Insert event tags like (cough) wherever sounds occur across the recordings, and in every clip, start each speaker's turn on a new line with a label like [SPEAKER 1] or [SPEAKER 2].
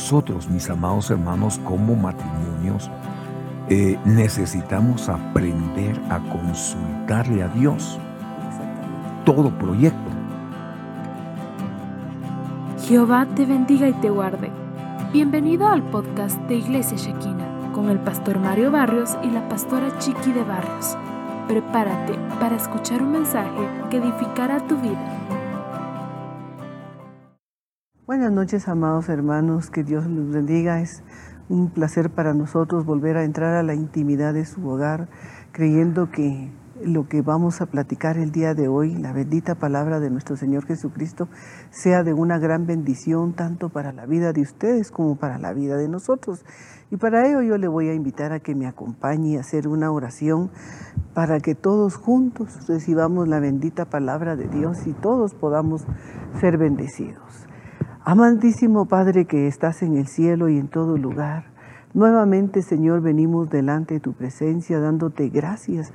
[SPEAKER 1] nosotros, mis amados hermanos, como matrimonios, eh, necesitamos aprender a consultarle a Dios todo proyecto.
[SPEAKER 2] Jehová te bendiga y te guarde. Bienvenido al podcast de Iglesia Shekina con el pastor Mario Barrios y la pastora Chiqui de Barrios. Prepárate para escuchar un mensaje que edificará tu vida.
[SPEAKER 3] Buenas noches, amados hermanos, que Dios los bendiga. Es un placer para nosotros volver a entrar a la intimidad de su hogar, creyendo que lo que vamos a platicar el día de hoy, la bendita palabra de nuestro Señor Jesucristo, sea de una gran bendición tanto para la vida de ustedes como para la vida de nosotros. Y para ello yo le voy a invitar a que me acompañe a hacer una oración para que todos juntos recibamos la bendita palabra de Dios y todos podamos ser bendecidos. Amantísimo Padre que estás en el cielo y en todo lugar, nuevamente Señor venimos delante de tu presencia dándote gracias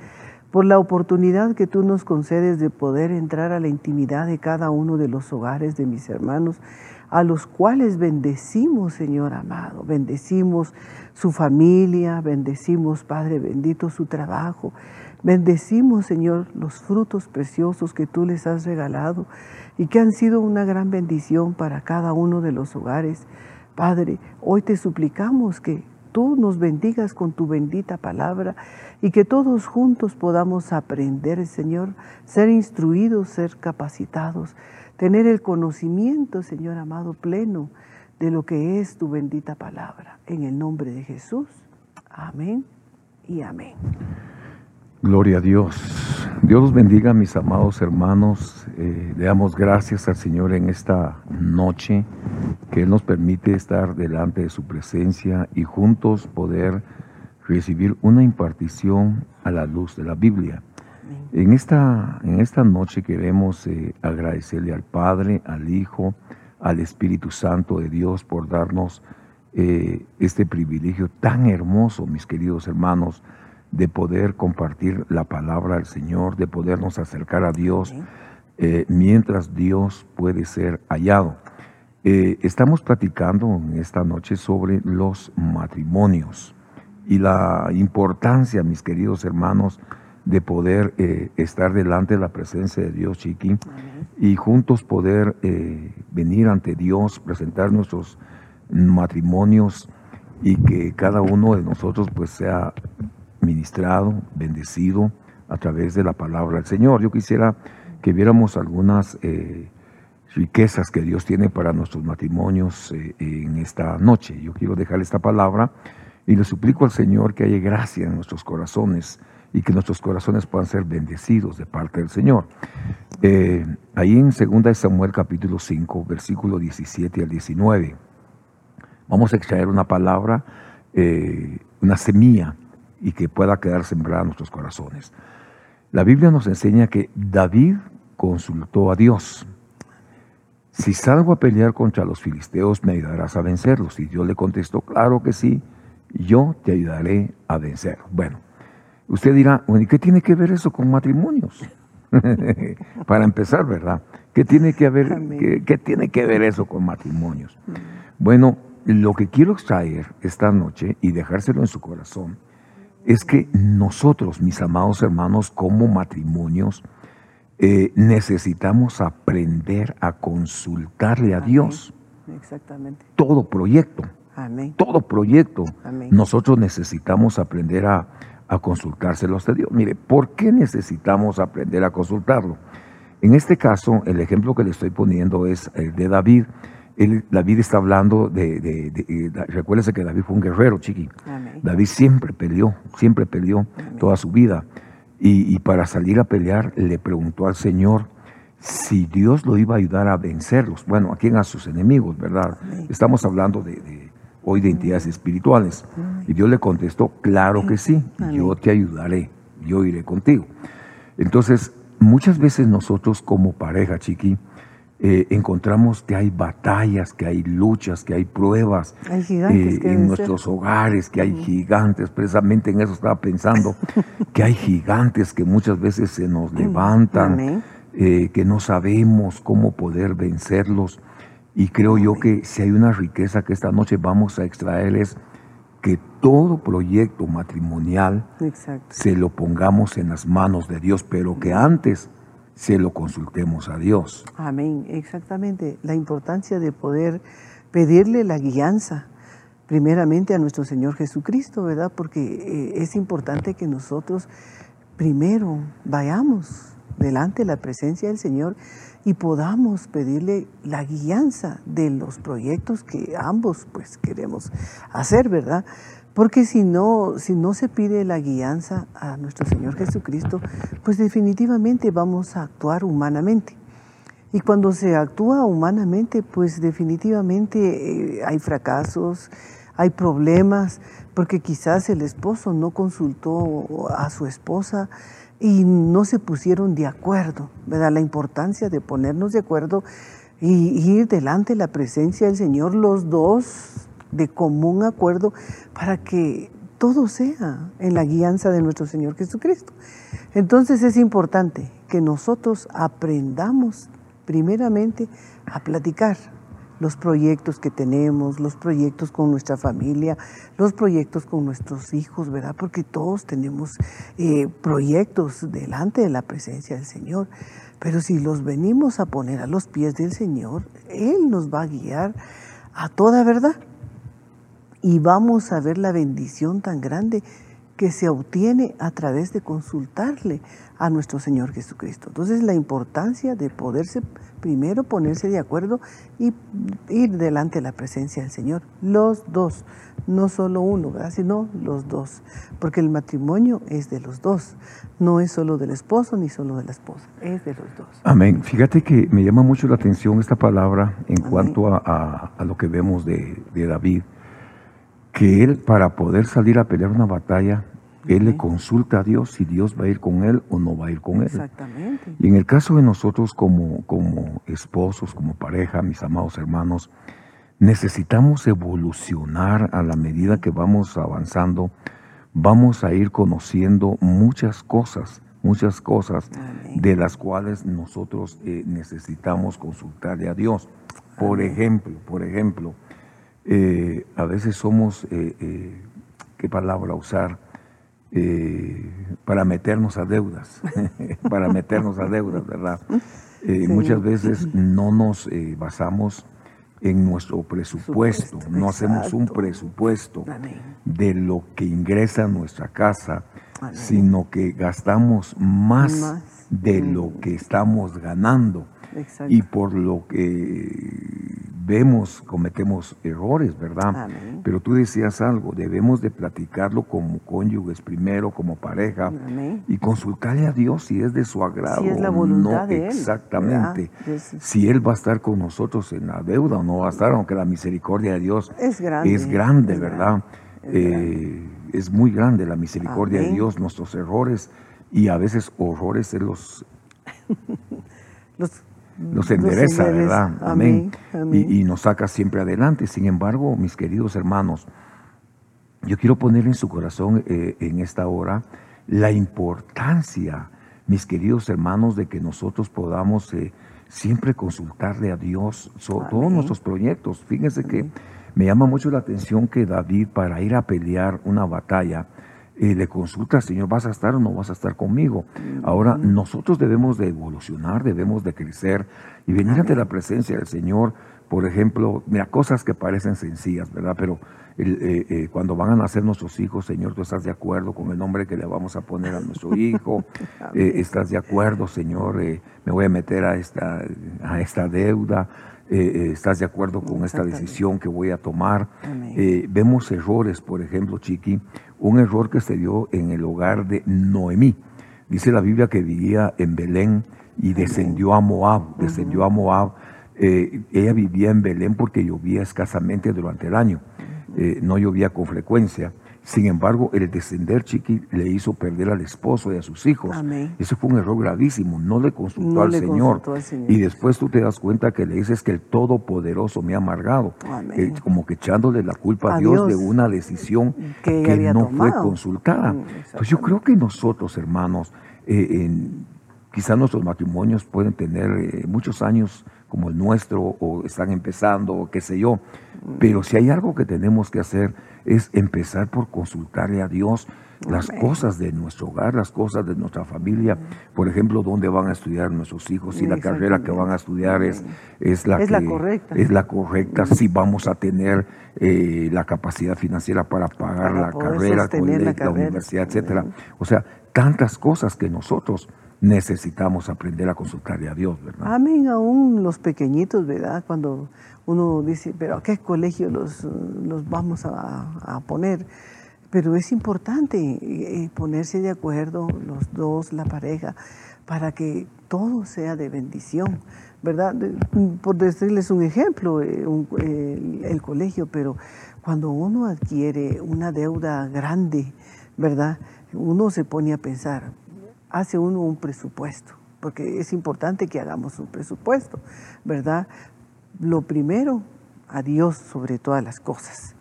[SPEAKER 3] por la oportunidad que tú nos concedes de poder entrar a la intimidad de cada uno de los hogares de mis hermanos, a los cuales bendecimos, Señor amado, bendecimos su familia, bendecimos, Padre bendito, su trabajo, bendecimos, Señor, los frutos preciosos que tú les has regalado y que han sido una gran bendición para cada uno de los hogares. Padre, hoy te suplicamos que tú nos bendigas con tu bendita palabra y que todos juntos podamos aprender, Señor, ser instruidos, ser capacitados, tener el conocimiento, Señor amado, pleno de lo que es tu bendita palabra. En el nombre de Jesús. Amén y amén.
[SPEAKER 1] Gloria a Dios. Dios los bendiga, mis amados hermanos. Eh, le damos gracias al Señor en esta noche que Él nos permite estar delante de su presencia y juntos poder recibir una impartición a la luz de la Biblia. En esta, en esta noche queremos eh, agradecerle al Padre, al Hijo, al Espíritu Santo de Dios por darnos eh, este privilegio tan hermoso, mis queridos hermanos, de poder compartir la palabra del Señor, de podernos acercar a Dios eh, mientras Dios puede ser hallado. Eh, estamos platicando esta noche sobre los matrimonios y la importancia, mis queridos hermanos, de poder eh, estar delante de la presencia de Dios, Chiqui, y juntos poder venir ante Dios, presentar nuestros matrimonios y que cada uno de nosotros pues sea ministrado, bendecido a través de la palabra del Señor. Yo quisiera que viéramos algunas eh, riquezas que Dios tiene para nuestros matrimonios eh, en esta noche. Yo quiero dejar esta palabra y le suplico al Señor que haya gracia en nuestros corazones y que nuestros corazones puedan ser bendecidos de parte del Señor. Eh, ahí en 2 Samuel capítulo 5, versículo 17 al 19, vamos a extraer una palabra, una semilla y que pueda quedar sembrada en nuestros corazones. La Biblia nos enseña que David consultó a Dios. Si salgo a pelear contra los filisteos, ¿me ayudarás a vencerlos? Y Dios le contestó, claro que sí, yo te ayudaré a vencer. Bueno, usted dirá, ¿y qué tiene que ver eso con matrimonios? (laughs) Para empezar, ¿verdad? ¿Qué tiene que ver, qué tiene que ver eso con matrimonios? Bueno, lo que quiero extraer esta noche y dejárselo en su corazón es que nosotros, mis amados hermanos, como matrimonios, eh, necesitamos aprender a consultarle a Dios.
[SPEAKER 3] Exactamente.
[SPEAKER 1] Todo proyecto.
[SPEAKER 3] Amén.
[SPEAKER 1] Todo proyecto. Nosotros necesitamos aprender a, a consultárselo a Dios. Mire, ¿por qué necesitamos aprender a consultarlo? En este caso, el ejemplo que le estoy poniendo es el de David. David está hablando de, de, recuérdese que David fue un guerrero, chiqui. David siempre peleó, siempre peleó toda su vida. Y, para salir a pelear le preguntó al Señor si Dios lo iba a ayudar a vencerlos. Bueno, a quién? A sus enemigos, ¿verdad? Estamos hablando de, hoy de entidades espirituales. Y Dios le contestó, claro que sí, yo te ayudaré, yo iré contigo. Entonces, muchas veces nosotros como pareja, chiqui, eh, encontramos que hay batallas, que hay luchas, que hay pruebas
[SPEAKER 3] eh,
[SPEAKER 1] en nuestros hogares, que hay gigantes, precisamente en eso estaba pensando, (laughs) que hay gigantes que muchas veces se nos levantan, eh, que no sabemos cómo poder vencerlos. Y creo yo que si hay una riqueza que esta noche vamos a extraer es que todo proyecto matrimonial se lo pongamos en las manos de Dios, pero que antes se lo consultemos a Dios.
[SPEAKER 3] Amén, exactamente. La importancia de poder pedirle la guianza primeramente a nuestro Señor Jesucristo, ¿verdad? Porque eh, es importante que nosotros primero vayamos delante de la presencia del Señor y podamos pedirle la guianza de los proyectos que ambos pues queremos hacer, ¿verdad? Porque si no, si no se pide la guianza a nuestro Señor Jesucristo, pues definitivamente vamos a actuar humanamente. Y cuando se actúa humanamente, pues definitivamente eh, hay fracasos, hay problemas, porque quizás el esposo no consultó a su esposa y no se pusieron de acuerdo, ¿verdad? La importancia de ponernos de acuerdo y ir delante de la presencia del Señor los dos de común acuerdo para que todo sea en la guianza de nuestro Señor Jesucristo. Entonces es importante que nosotros aprendamos primeramente a platicar, los proyectos que tenemos, los proyectos con nuestra familia, los proyectos con nuestros hijos, ¿verdad? Porque todos tenemos eh, proyectos delante de la presencia del Señor. Pero si los venimos a poner a los pies del Señor, Él nos va a guiar a toda verdad. Y vamos a ver la bendición tan grande que se obtiene a través de consultarle a nuestro Señor Jesucristo. Entonces la importancia de poderse primero ponerse de acuerdo y ir delante de la presencia del Señor. Los dos, no solo uno, sino los dos. Porque el matrimonio es de los dos. No es solo del esposo ni solo de la esposa, es de los dos.
[SPEAKER 1] Amén. Fíjate que me llama mucho la atención esta palabra en cuanto a, lo que vemos de, de David que él para poder salir a pelear una batalla él le consulta a Dios si Dios va a ir con él o no va a ir con él.
[SPEAKER 3] Exactamente.
[SPEAKER 1] Y en el caso de nosotros como, como esposos, como pareja, mis amados hermanos, necesitamos evolucionar a la medida que vamos avanzando. Vamos a ir conociendo muchas cosas, muchas cosas de las cuales nosotros eh, necesitamos consultarle a Dios. Por ejemplo, por ejemplo, eh, a veces somos, eh, ¿qué palabra usar? Eh, para meternos a deudas, (laughs) para meternos a deudas, ¿verdad? Eh, muchas veces no nos eh, basamos en nuestro presupuesto, no hacemos un presupuesto de lo que ingresa a nuestra casa, sino que gastamos más, de lo que estamos ganando. Y por lo que vemos, cometemos errores, ¿verdad? Pero tú decías algo, debemos de platicarlo como cónyuges primero, como pareja, y consultarle a Dios si es de su agrado.
[SPEAKER 3] Si es la voluntad
[SPEAKER 1] no,
[SPEAKER 3] de
[SPEAKER 1] Exactamente. Si Él va a estar con nosotros en la deuda o no va a estar, aunque la misericordia de Dios
[SPEAKER 3] es grande,
[SPEAKER 1] es grande ¿verdad? Eh, es, muy grande la misericordia de Dios, nuestros errores y a veces horrores los... (laughs) los nos endereza, ¿verdad? Amén. Y, nos saca siempre adelante. Sin embargo, mis queridos hermanos, yo quiero poner en su corazón eh, en esta hora la importancia, mis queridos hermanos, de que nosotros podamos eh, siempre consultarle a Dios sobre todos nuestros proyectos. Fíjense que me llama mucho la atención que David, para ir a pelear una batalla, y le consulta, Señor, ¿vas a estar o no vas a estar conmigo? Ahora, nosotros debemos de evolucionar, debemos de crecer y venir ante la presencia del Señor. Por ejemplo, mira, cosas que parecen sencillas, ¿verdad? Pero eh, eh, cuando van a nacer nuestros hijos, Señor, tú estás de acuerdo con el nombre que le vamos a poner a nuestro hijo, (laughs) eh, estás de acuerdo, Señor, me voy a meter a esta, a esta deuda, estás de acuerdo con esta decisión que voy a tomar. vemos errores, por ejemplo, Chiqui, un error que se dio en el hogar de Noemí. Dice la Biblia que vivía en Belén y descendió a Moab, descendió a Moab. Eh, ella vivía en Belén porque llovía escasamente durante el año, eh, no llovía con frecuencia. Sin embargo, el descender chiqui le hizo perder al esposo y a sus hijos. Eso fue un error gravísimo. No le consultó, al, Señor. Y después tú te das cuenta que le dices que el Todopoderoso me ha amargado. Eh, como que echándole la culpa a, Dios, de una decisión que, no fue consultada. Mm, pues yo creo que nosotros, hermanos, eh, quizás nuestros matrimonios pueden tener eh, muchos años como el nuestro o están empezando o qué sé yo. Pero si hay algo que tenemos que hacer es empezar por consultarle a Dios las cosas de nuestro hogar, las cosas de nuestra familia, por ejemplo, dónde van a estudiar nuestros hijos, si la carrera que van a estudiar es, es, la,
[SPEAKER 3] correcta.
[SPEAKER 1] es la correcta, si vamos a tener eh, la capacidad financiera para pagar la carrera, la, universidad, etcétera. O sea, tantas cosas que nosotros necesitamos aprender a consultarle a Dios, ¿verdad?
[SPEAKER 3] Amén, aún los pequeñitos, ¿verdad? Cuando uno dice, pero ¿a qué colegio los, los vamos a, poner? Pero es importante eh, ponerse de acuerdo los dos, la pareja, para que todo sea de bendición, ¿verdad? Por decirles un ejemplo, eh, el colegio, pero cuando uno adquiere una deuda grande, ¿verdad? Uno se pone a pensar, hace uno un presupuesto, porque es importante que hagamos un presupuesto, ¿verdad? Lo primero, a Dios sobre todas las cosas.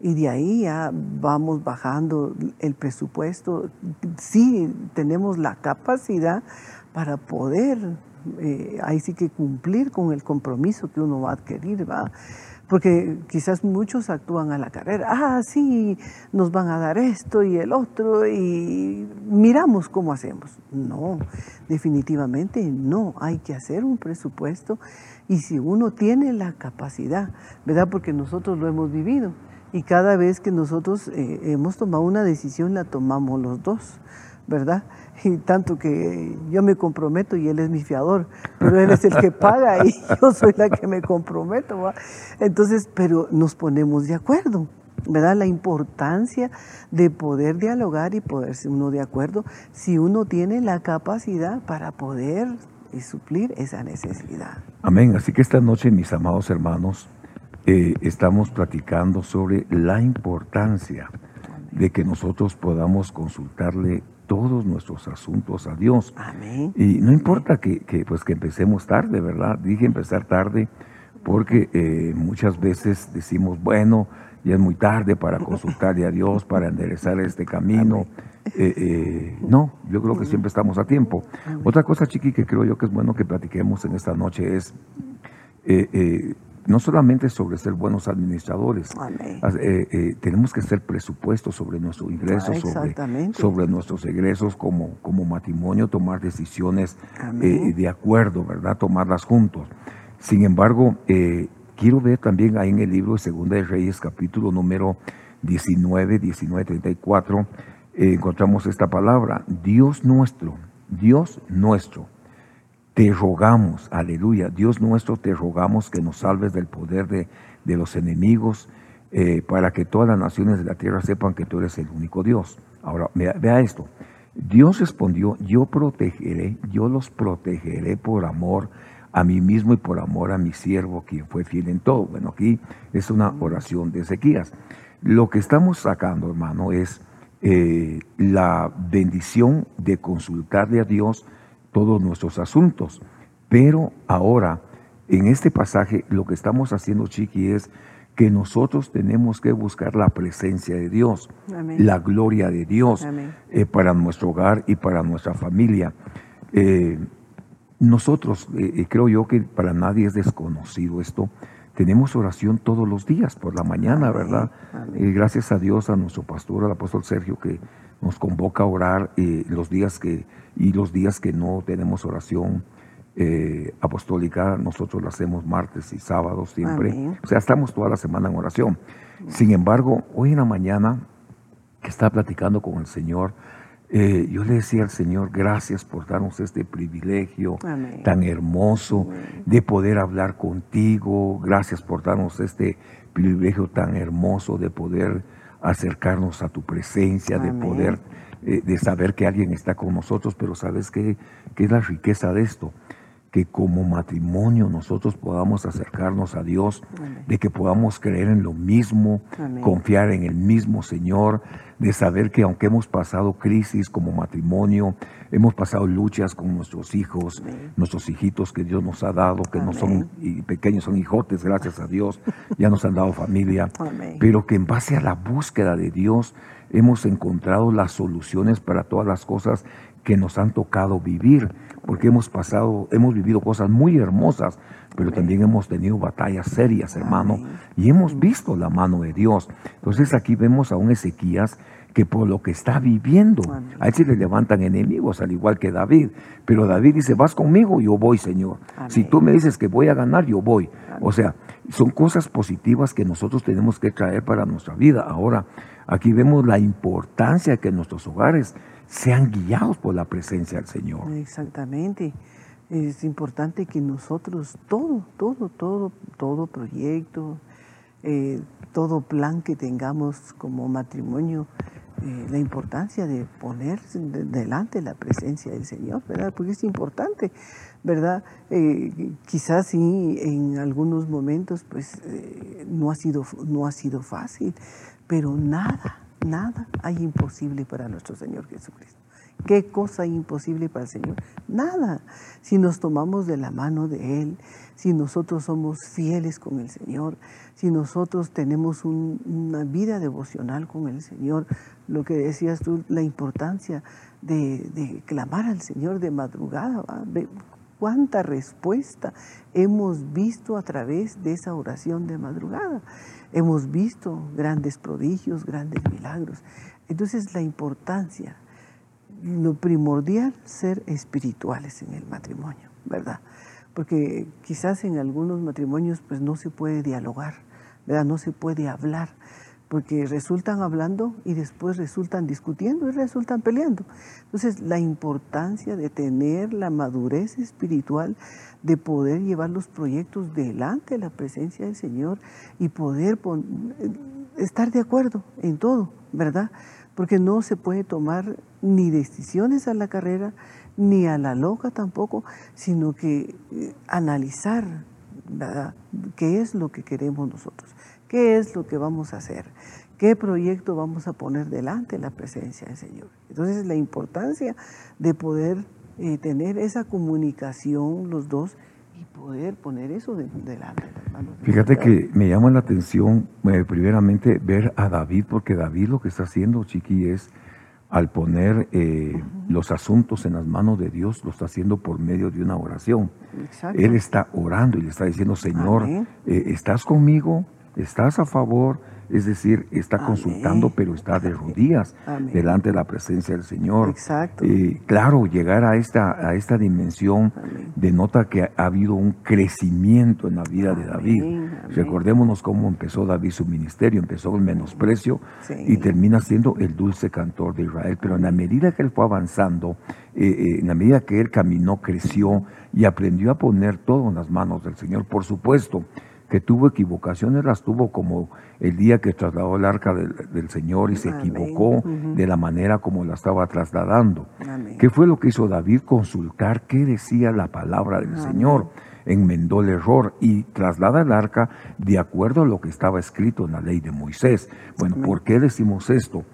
[SPEAKER 3] Y de ahí ya vamos bajando el presupuesto. Sí, tenemos la capacidad para poder, eh, ahí sí que cumplir con el compromiso que uno va a adquirir, ¿va? Porque quizás muchos actúan a la carrera. Ah, sí, nos van a dar esto y el otro y miramos cómo hacemos. No, definitivamente no. Hay que hacer un presupuesto y si uno tiene la capacidad, ¿verdad? Porque nosotros lo hemos vivido y cada vez que nosotros eh, hemos tomado una decisión la tomamos los dos, ¿verdad? (laughs) y tanto que yo me comprometo y él es mi fiador, pero él es el que paga y (laughs) yo soy la que me comprometo. Entonces, pero nos ponemos de acuerdo, ¿verdad? La importancia de poder dialogar y poderse uno de acuerdo si uno tiene la capacidad para poder suplir esa necesidad.
[SPEAKER 1] Amén. Así que esta noche, mis amados hermanos, eh, estamos platicando sobre la importancia de que nosotros podamos consultarle todos nuestros asuntos a Dios.
[SPEAKER 3] Amén.
[SPEAKER 1] Y no importa que, pues que empecemos tarde, ¿verdad? Dije empezar tarde porque eh, muchas veces decimos, bueno, ya es muy tarde para consultarle a Dios, para enderezar este camino. Eh, eh, no, yo creo que siempre estamos a tiempo. Otra cosa, Chiqui, que creo yo que es bueno que platiquemos en esta noche es no solamente sobre ser buenos administradores, eh, eh, tenemos que hacer presupuestos sobre nuestros ingresos, sobre, sobre, nuestros egresos como, como matrimonio, tomar decisiones eh, de acuerdo, ¿verdad? Tomarlas juntos. Sin embargo, quiero ver también ahí en el libro de Segunda de Reyes, capítulo número 19, 19, 34, encontramos esta palabra, Dios nuestro, Dios nuestro te rogamos, aleluya, Dios nuestro, te rogamos que nos salves del poder de, los enemigos, eh, para que todas las naciones de la tierra sepan que tú eres el único Dios. Ahora, vea, esto. Dios respondió, yo protegeré, yo los protegeré por amor a mí mismo y por amor a mi siervo, quien fue fiel en todo. Bueno, aquí es una oración de Ezequías. Lo que estamos sacando, hermano, es eh, la bendición de consultarle a Dios todos nuestros asuntos. Pero ahora, en este pasaje, lo que estamos haciendo, Chiqui, es que nosotros tenemos que buscar la presencia de Dios, la gloria de Dios eh, para nuestro hogar y para nuestra familia. Eh, nosotros, eh, creo yo que para nadie es desconocido esto, tenemos oración todos los días por la mañana, ¿verdad? gracias a Dios, a nuestro pastor, al apóstol Sergio, que nos convoca a orar los días que y los días que no tenemos oración eh, apostólica, nosotros la hacemos martes y sábados siempre. O sea, estamos toda la semana en oración. Sin embargo, hoy en la mañana que estaba platicando con el Señor, eh, yo le decía al Señor, gracias por darnos este privilegio tan hermoso de poder hablar contigo, gracias por darnos este privilegio tan hermoso de poder acercarnos a tu presencia, de poder eh, de saber que alguien está con nosotros, pero ¿sabes qué, qué es la riqueza de esto? Que como matrimonio nosotros podamos acercarnos a Dios, de que podamos creer en lo mismo, confiar en el mismo Señor, de saber que aunque hemos pasado crisis como matrimonio, hemos pasado luchas con nuestros hijos, nuestros hijitos que Dios nos ha dado, que no son pequeños, son hijotes, gracias a Dios, ya nos han dado familia, pero que en base a la búsqueda de Dios hemos encontrado las soluciones para todas las cosas que nos han tocado vivir, porque hemos pasado, hemos vivido cosas muy hermosas, pero también hemos tenido batallas serias, hermano, y hemos visto la mano de Dios. Entonces aquí vemos a un Ezequías que por lo que está viviendo, a él se le levantan enemigos, al igual que David. Pero David dice, vas conmigo, yo voy, Señor. Si tú me dices que voy a ganar, yo voy. O sea, son cosas positivas que nosotros tenemos que traer para nuestra vida. Ahora, aquí vemos la importancia que nuestros hogares sean guiados por la presencia del Señor.
[SPEAKER 3] Exactamente. Es importante que nosotros, todo, todo, todo, todo proyecto, eh, todo plan que tengamos como matrimonio, eh, la importancia de poner delante la presencia del Señor, ¿verdad? Porque es importante, ¿verdad? Eh, quizás sí en algunos momentos pues eh, no, ha sido, no ha sido fácil, pero nada, nada hay imposible para nuestro Señor Jesucristo. ¿Qué cosa hay imposible para el Señor? Nada. Si nos tomamos de la mano de Él, si nosotros somos fieles con el Señor, si nosotros tenemos una vida devocional con el Señor, lo que decías tú, la importancia de, clamar al Señor de madrugada, cuánta respuesta hemos visto a través de esa oración de madrugada. Hemos visto grandes prodigios, grandes milagros. Entonces la importancia, lo primordial, ser espirituales en el matrimonio, ¿verdad? Porque quizás en algunos matrimonios pues no se puede dialogar, ¿verdad? No se puede hablar porque resultan hablando y después resultan discutiendo y resultan peleando. Entonces, la importancia de tener la madurez espiritual, de poder llevar los proyectos delante de la presencia del Señor y poder estar de acuerdo en todo, ¿verdad? Porque no se puede tomar ni decisiones a la carrera, ni a la loca tampoco, sino que eh, analizar, ¿verdad? ¿Qué es lo que queremos nosotros? ¿Qué es lo que vamos a hacer? ¿Qué proyecto vamos a poner delante de la presencia del Señor? Entonces la importancia de poder eh, tener esa comunicación los dos y poder poner eso delante.
[SPEAKER 1] Fíjate que me llama la atención eh, primeramente ver a David, porque David lo que está haciendo, Chiqui, es al poner eh, los asuntos en las manos de Dios, lo está haciendo por medio de una oración. Él está orando y le está diciendo, Señor, ¿estás conmigo? ¿Estás a favor? Es decir, está consultando, pero está de rodillas delante de la presencia del Señor.
[SPEAKER 3] Exacto.
[SPEAKER 1] Eh, claro, llegar a esta, a esta dimensión denota que ha, habido un crecimiento en la vida de David. Recordémonos cómo empezó David su ministerio. Empezó el menosprecio y termina siendo el dulce cantor de Israel. Pero en la medida que él fue avanzando, eh, eh, en la medida que él caminó, creció y aprendió a poner todo en las manos del Señor. Por supuesto, que tuvo equivocaciones, las tuvo como el día que trasladó el arca del, Señor y se equivocó de la manera como la estaba trasladando. ¿Qué fue lo que hizo David? Consultar qué decía la palabra del Señor. Enmendó el error y traslada el arca de acuerdo a lo que estaba escrito en la ley de Moisés. Bueno, ¿por qué decimos esto?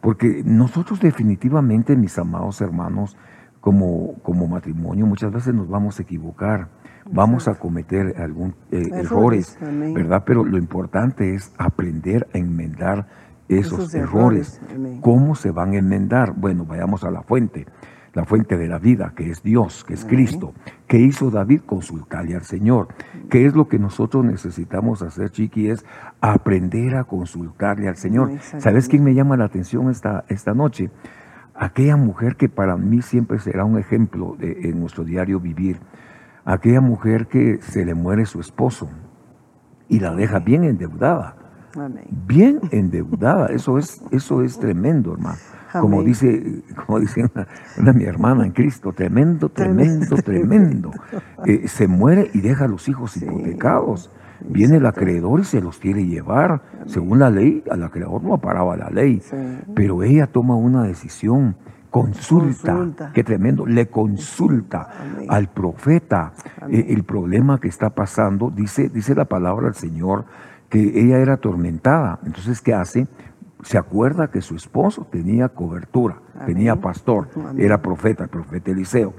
[SPEAKER 1] Porque nosotros definitivamente, mis amados hermanos, como, como matrimonio, muchas veces nos vamos a equivocar vamos a cometer algún eh, errores, ¿verdad? Pero lo importante es aprender a enmendar esos, errores. ¿Cómo se van a enmendar? Bueno, vayamos a la fuente, la fuente de la vida, que es Dios, que es Cristo. ¿Qué hizo David? Consultarle al Señor. ¿Qué es lo que nosotros necesitamos hacer, Chiqui? Es aprender a consultarle al Señor. ¿Sabes quién me llama la atención esta, esta noche? Aquella mujer que para mí siempre será un ejemplo de, en nuestro diario vivir aquella mujer que se le muere su esposo y la deja bien endeudada. Bien endeudada, eso es, eso es tremendo, hermano. Como dice, como dice una, mi hermana en Cristo, tremendo, tremendo, tremendo. Eh, se muere y deja a los hijos hipotecados. Viene el acreedor y se los quiere llevar. Según la ley, al acreedor no paraba la ley. Pero ella toma una decisión consulta, qué tremendo, le consulta al profeta eh, el problema que está pasando. Dice, dice la palabra del Señor que ella era atormentada. Entonces, ¿qué hace? Se acuerda que su esposo tenía cobertura, tenía pastor, era profeta, el profeta Eliseo.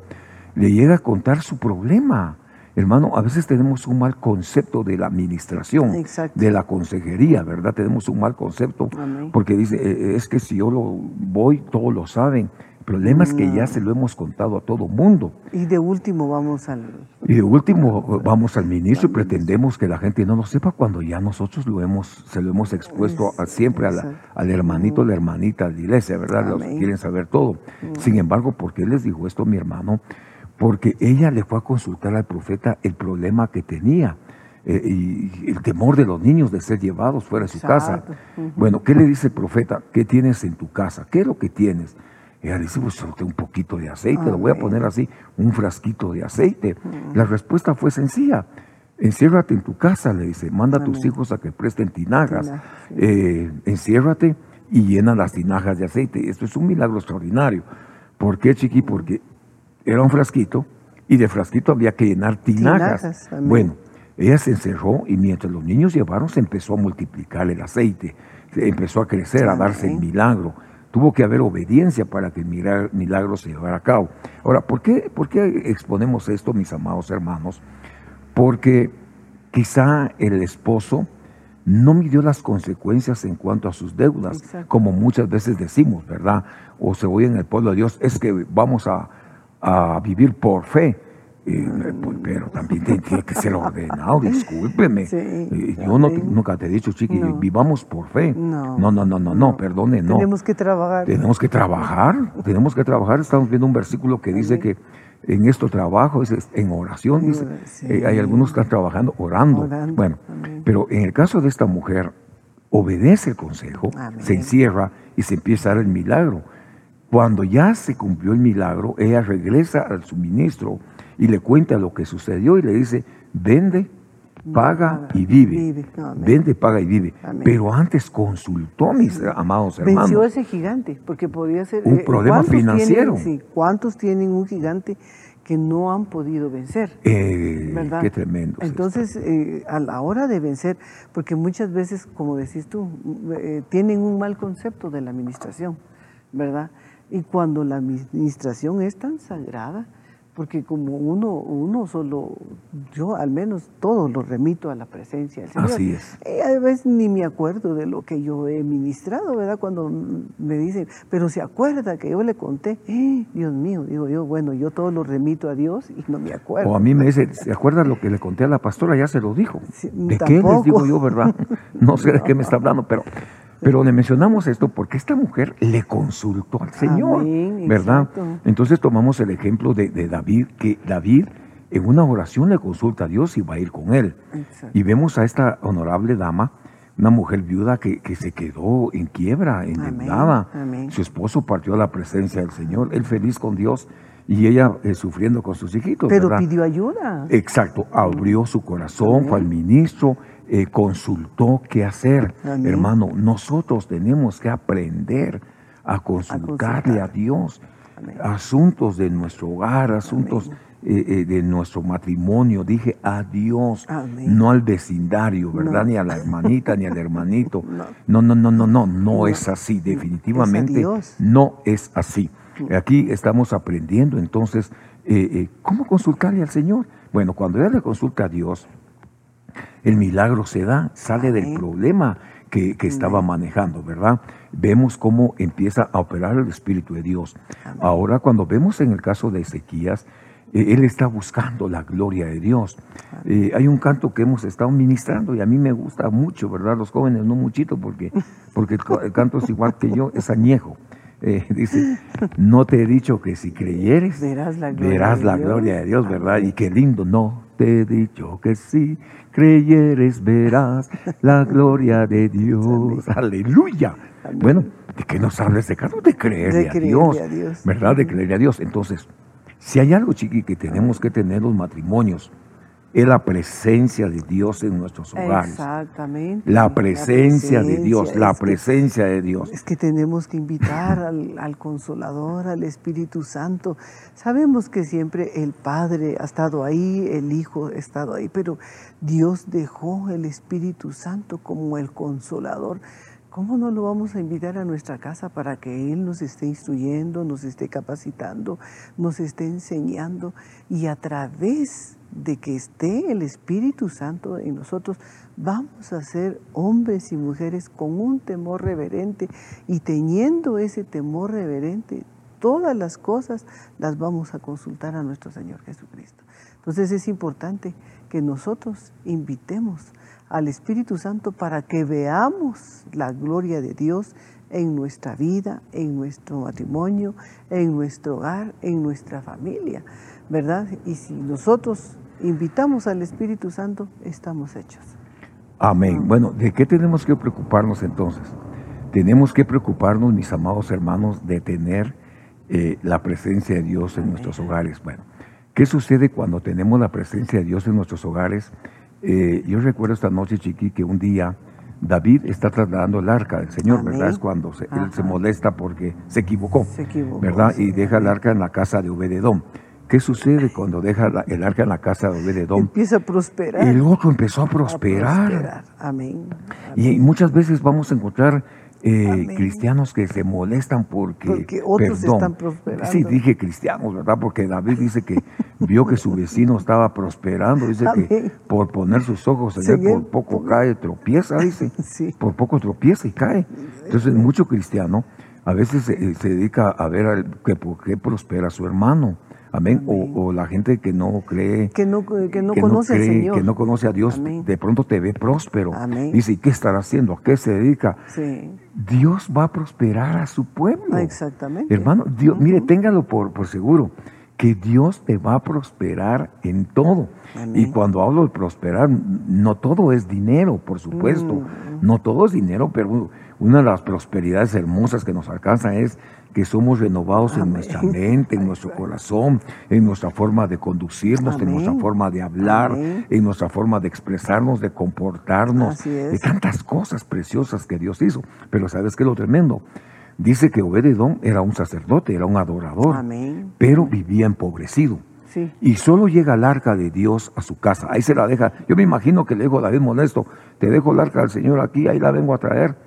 [SPEAKER 1] Le llega a contar su problema. Hermano, a veces tenemos un mal concepto de la administración, de la consejería, ¿verdad? Tenemos un mal concepto porque dice, eh, es que si yo lo voy, todos lo saben. El problema es que ya se lo hemos contado a todo mundo.
[SPEAKER 3] Y de último vamos al,
[SPEAKER 1] Y de último, vamos al ministro y pretendemos que la gente no lo sepa cuando ya nosotros lo hemos, se lo hemos expuesto a, siempre al hermanito, la hermanita, a la iglesia, ¿verdad? Los quieren saber todo. Sin embargo, ¿por qué les dijo esto mi hermano? Porque ella le fue a consultar al profeta el problema que tenía. Eh, y el temor de los niños de ser llevados fuera de su casa. Bueno, ¿qué le dice el profeta? ¿Qué tienes en tu casa? ¿Qué es lo que tienes? Ella dice, pues tengo un poquito de aceite, lo voy a poner así, un frasquito de aceite. La respuesta fue sencilla. Enciérrate en tu casa, le dice, manda a tus hijos a que presten tinajas. Eh, enciérrate y llena las tinajas de aceite. Esto es un milagro extraordinario. ¿Por qué, chiqui? Porque era un frasquito y de frasquito había que llenar tinajas. bueno, ella se encerró y mientras los niños llevaron se empezó a multiplicar el aceite, empezó a crecer, a darse el milagro. Tuvo que haber obediencia para que el milagro se llevara a cabo. Ahora, ¿por qué, ¿por qué exponemos esto, mis amados hermanos? Porque quizá el esposo no midió las consecuencias en cuanto a sus deudas, como muchas veces decimos, ¿verdad? O se oye en el pueblo de Dios, es que vamos a, a vivir por fe. Pues, pero también tiene que ser ordenado, (laughs) discúlpeme. yo no, nunca te he dicho, chiqui, vivamos por fe. No, no, no, no, no, no, perdone, no.
[SPEAKER 3] Tenemos que trabajar.
[SPEAKER 1] Tenemos que trabajar, (laughs) tenemos que trabajar. Estamos viendo un versículo que dice que en esto trabajo, es en oración, dice. Eh, hay algunos que están trabajando orando. Bueno, pero en el caso de esta mujer, obedece el consejo, se encierra y se empieza a dar el milagro. Cuando ya se cumplió el milagro, ella regresa al suministro y le cuenta lo que sucedió y le dice, vende, paga y vive. Vende, paga y vive. Pero antes consultó, mis amados hermanos.
[SPEAKER 3] Venció ese gigante, porque podía ser...
[SPEAKER 1] Un eh, problema financiero.
[SPEAKER 3] sí, ¿cuántos tienen un gigante que no han podido vencer?
[SPEAKER 1] Eh, ¿verdad? Qué tremendo.
[SPEAKER 3] Entonces, eh, a la hora de vencer, porque muchas veces, como decís tú, tienen un mal concepto de la administración, ¿verdad? Y cuando la administración es tan sagrada, porque como uno, uno solo, yo al menos todo lo remito a la presencia del Señor.
[SPEAKER 1] Así es.
[SPEAKER 3] Y a veces ni me acuerdo de lo que yo he ministrado, ¿verdad? Cuando me dicen, pero se acuerda que yo le conté, ¡Eh, Dios mío, digo yo, bueno, yo todo lo remito a Dios y no me acuerdo.
[SPEAKER 1] O a mí me dice, ¿se acuerda lo que le conté a la pastora? Ya se lo dijo. ¿De qué les digo yo, verdad? (laughs) No sé de qué me (laughs) está hablando, pero pero le mencionamos esto porque esta mujer le consultó al Señor, ¿verdad? Entonces tomamos el ejemplo de, David, que David en una oración le consulta a Dios y va a ir con él. Y vemos a esta honorable dama, una mujer viuda que, se quedó en quiebra, endeudada. Su esposo partió a la presencia del Señor, él feliz con Dios y ella eh, sufriendo con sus hijitos.
[SPEAKER 3] Pero pidió ayuda.
[SPEAKER 1] Exacto, abrió su corazón, fue al ministro eh, consultó qué hacer. Hermano, nosotros tenemos que aprender a consultarle a, Dios asuntos de nuestro hogar, asuntos eh, eh, de nuestro matrimonio. Dije a Dios, no al vecindario, ¿verdad? Ni a la hermanita, ni al (laughs) hermanito. No, no, no, no, no, no, es así, definitivamente no es así. Aquí estamos aprendiendo entonces cómo consultarle al Señor. Bueno, cuando ella le consulta a Dios, el milagro se da, sale del problema que, estaba manejando, ¿verdad? Vemos cómo empieza a operar el Espíritu de Dios. Ahora, cuando vemos en el caso de Ezequías, eh, él está buscando la gloria de Dios. Eh, hay un canto que hemos estado ministrando y a mí me gusta mucho, ¿verdad? Los jóvenes no muchito porque, (laughs) porque el, canto es igual que yo, es añejo. Eh, dice, no te he dicho que si creyeres, verás la gloria, de, Dios. ¿verdad? Y qué lindo, no te he dicho que si creyeres verás (laughs) la gloria de Dios. Aleluya. Bueno, ¿de qué nos habla este caso? De creerle, a, Dios, ¿verdad? De creerle a Dios. Entonces, si hay algo, chiqui, que tenemos que tener los matrimonios, es la presencia de Dios en nuestros hogares.
[SPEAKER 3] Exactamente.
[SPEAKER 1] La presencia, de Dios, la presencia de Dios.
[SPEAKER 3] Es que tenemos que invitar al, Consolador, al Espíritu Santo. Sabemos que siempre el Padre ha estado ahí, el Hijo ha estado ahí, pero Dios dejó el Espíritu Santo como el Consolador. ¿Cómo no lo vamos a invitar a nuestra casa para que Él nos esté instruyendo, nos esté capacitando, nos esté enseñando y a través de que esté el Espíritu Santo en nosotros, vamos a ser hombres y mujeres con un temor reverente y teniendo ese temor reverente, todas las cosas las vamos a consultar a nuestro Señor Jesucristo. Entonces es importante que nosotros invitemos al Espíritu Santo para que veamos la gloria de Dios en nuestra vida, en nuestro matrimonio, en nuestro hogar, en nuestra familia, ¿verdad? Y si nosotros invitamos al Espíritu Santo, estamos hechos.
[SPEAKER 1] Amén. Bueno, ¿de qué tenemos que preocuparnos entonces? Tenemos que preocuparnos, mis amados hermanos, de tener eh, la presencia de Dios en nuestros hogares. Bueno, ¿qué sucede cuando tenemos la presencia de Dios en nuestros hogares? Eh, yo recuerdo esta noche, Chiqui, que un día David está trasladando el arca del Señor, ¿verdad? Es cuando él se molesta porque se equivocó, ¿verdad? Y deja el arca en la casa de Obededón. ¿Qué sucede cuando deja el arca en la casa de Obededón?
[SPEAKER 3] Empieza a prosperar.
[SPEAKER 1] El otro empezó a prosperar.
[SPEAKER 3] Amén.
[SPEAKER 1] Y muchas veces vamos a encontrar eh, cristianos que se molestan porque,
[SPEAKER 3] otros están prosperando.
[SPEAKER 1] Sí, dije cristianos, ¿verdad? Porque David (laughs) dice que vio que su vecino estaba prosperando, dice que por poner sus ojos en él, por poco cae, tropieza, dice. (laughs) Por poco tropieza y cae. Entonces, mucho cristiano a veces se, dedica a ver que por qué prospera su hermano. Amén. O, la gente que no cree.
[SPEAKER 3] Que no, que no conoce al Señor.
[SPEAKER 1] Que no conoce a Dios, de pronto te ve próspero. Dice, ¿y qué estará haciendo? ¿A qué se dedica? Dios va a prosperar a su pueblo.
[SPEAKER 3] Ah, exactamente.
[SPEAKER 1] Hermano, Dios, mire, téngalo por, por seguro, que Dios te va a prosperar en todo. Y cuando hablo de prosperar, no todo es dinero, por supuesto. Mm. No todo es dinero, pero una de las prosperidades hermosas que nos alcanza es que somos renovados en nuestra mente, en nuestro corazón, en nuestra forma de conducirnos, en nuestra forma de hablar, en nuestra forma de expresarnos, de comportarnos, de tantas cosas preciosas que Dios hizo. Pero ¿sabes qué es lo tremendo? Dice que Obededón era un sacerdote, era un adorador, pero vivía empobrecido. Y solo llega el arca de Dios a su casa. Ahí se la deja. Yo me imagino que le dijo David molesto, te dejo el arca del Señor aquí, ahí la vengo a traer.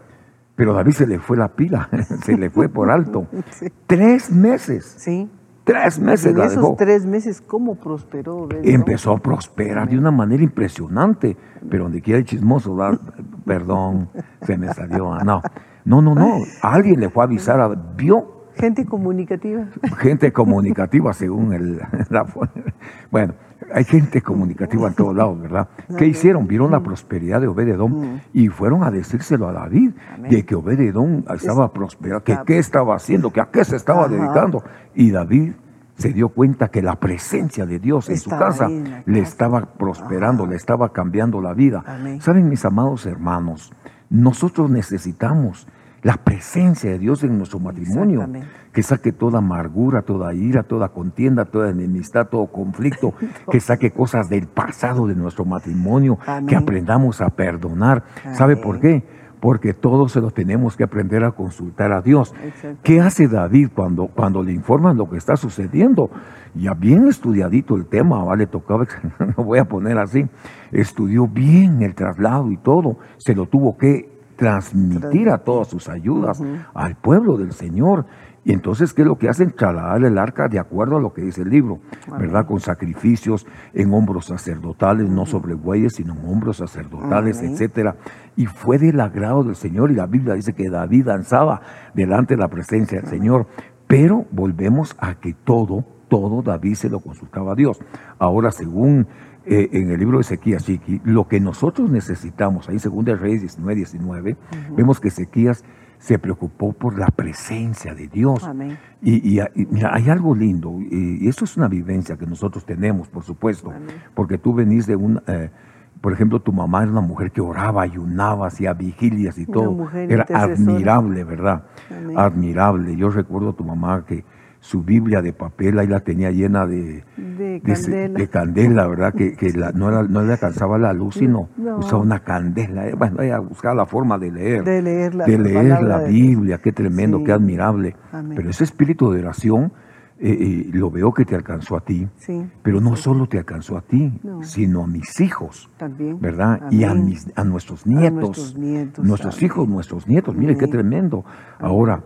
[SPEAKER 1] Pero David se le fue la pila, (laughs) se le fue por alto. (laughs) Tres meses.
[SPEAKER 3] Sí.
[SPEAKER 1] Tres meses
[SPEAKER 3] en esos tres meses, ¿cómo prosperó?
[SPEAKER 1] Empezó a prosperar de una manera impresionante. Pero donde quiera el chismoso, (laughs) perdón, se me salió. No, no, no, no. Alguien le fue a avisar, a, vio.
[SPEAKER 3] Gente comunicativa.
[SPEAKER 1] Gente comunicativa, según el. La, bueno, hay gente comunicativa en todos lados, ¿verdad? (laughs) ¿Qué hicieron? Vieron la prosperidad de Obededón y fueron a decírselo a David de que Obededón estaba prosperando, que qué estaba haciendo, que a qué se estaba dedicando. Y David se dio cuenta que la presencia de Dios en su casa le estaba prosperando, le estaba cambiando la vida. Saben, mis amados hermanos, nosotros necesitamos la presencia de Dios en nuestro matrimonio, que saque toda amargura, toda ira, toda contienda, toda enemistad, todo conflicto, (laughs) que saque cosas del pasado de nuestro matrimonio, que aprendamos a perdonar. ¿Sabe por qué? Porque todos se lo tenemos que aprender a consultar a Dios. ¿Qué hace David cuando, cuando le informan lo que está sucediendo? Ya bien estudiadito el tema, ¿vale? Tocaba, (laughs) lo voy a poner así, estudió bien el traslado y todo, se lo tuvo que transmitir a todas sus ayudas al pueblo del Señor. Y entonces, ¿qué es lo que hacen? Trasladar el arca de acuerdo a lo que dice el libro, ¿verdad? Con sacrificios en hombros sacerdotales, no sobre bueyes, sino en hombros sacerdotales, etcétera. Y fue del agrado del Señor. Y la Biblia dice que David danzaba delante de la presencia del Señor. Pero volvemos a que todo, todo David se lo consultaba a Dios. Ahora, según eh, en el libro de Ezequías, Chiqui, lo que nosotros necesitamos, ahí en 2 Reyes 19, 19, vemos que Ezequías se preocupó por la presencia de Dios. Y, mira, hay algo lindo, y, esto es una vivencia que nosotros tenemos, por supuesto, porque tú venís de un... Eh, por ejemplo, tu mamá era una mujer que oraba, ayunaba, hacía vigilias y todo. Era admirable, ¿verdad? Admirable. Yo recuerdo a tu mamá que su Biblia de papel, ahí la tenía llena de,
[SPEAKER 3] de,
[SPEAKER 1] candela. ¿verdad? Que, no, no, le alcanzaba la luz, sino (laughs) usaba una candela. Bueno, ella buscaba la forma de leer.
[SPEAKER 3] De leer la,
[SPEAKER 1] de leer la Biblia, qué tremendo, qué admirable. Pero ese espíritu de oración, eh, eh, lo veo que te alcanzó a ti, pero no solo te alcanzó a ti, sino a mis hijos,
[SPEAKER 3] También.
[SPEAKER 1] ¿verdad? Y a, mis, a nuestros nietos, nuestros, hijos, nuestros nietos, mire qué tremendo. Ahora,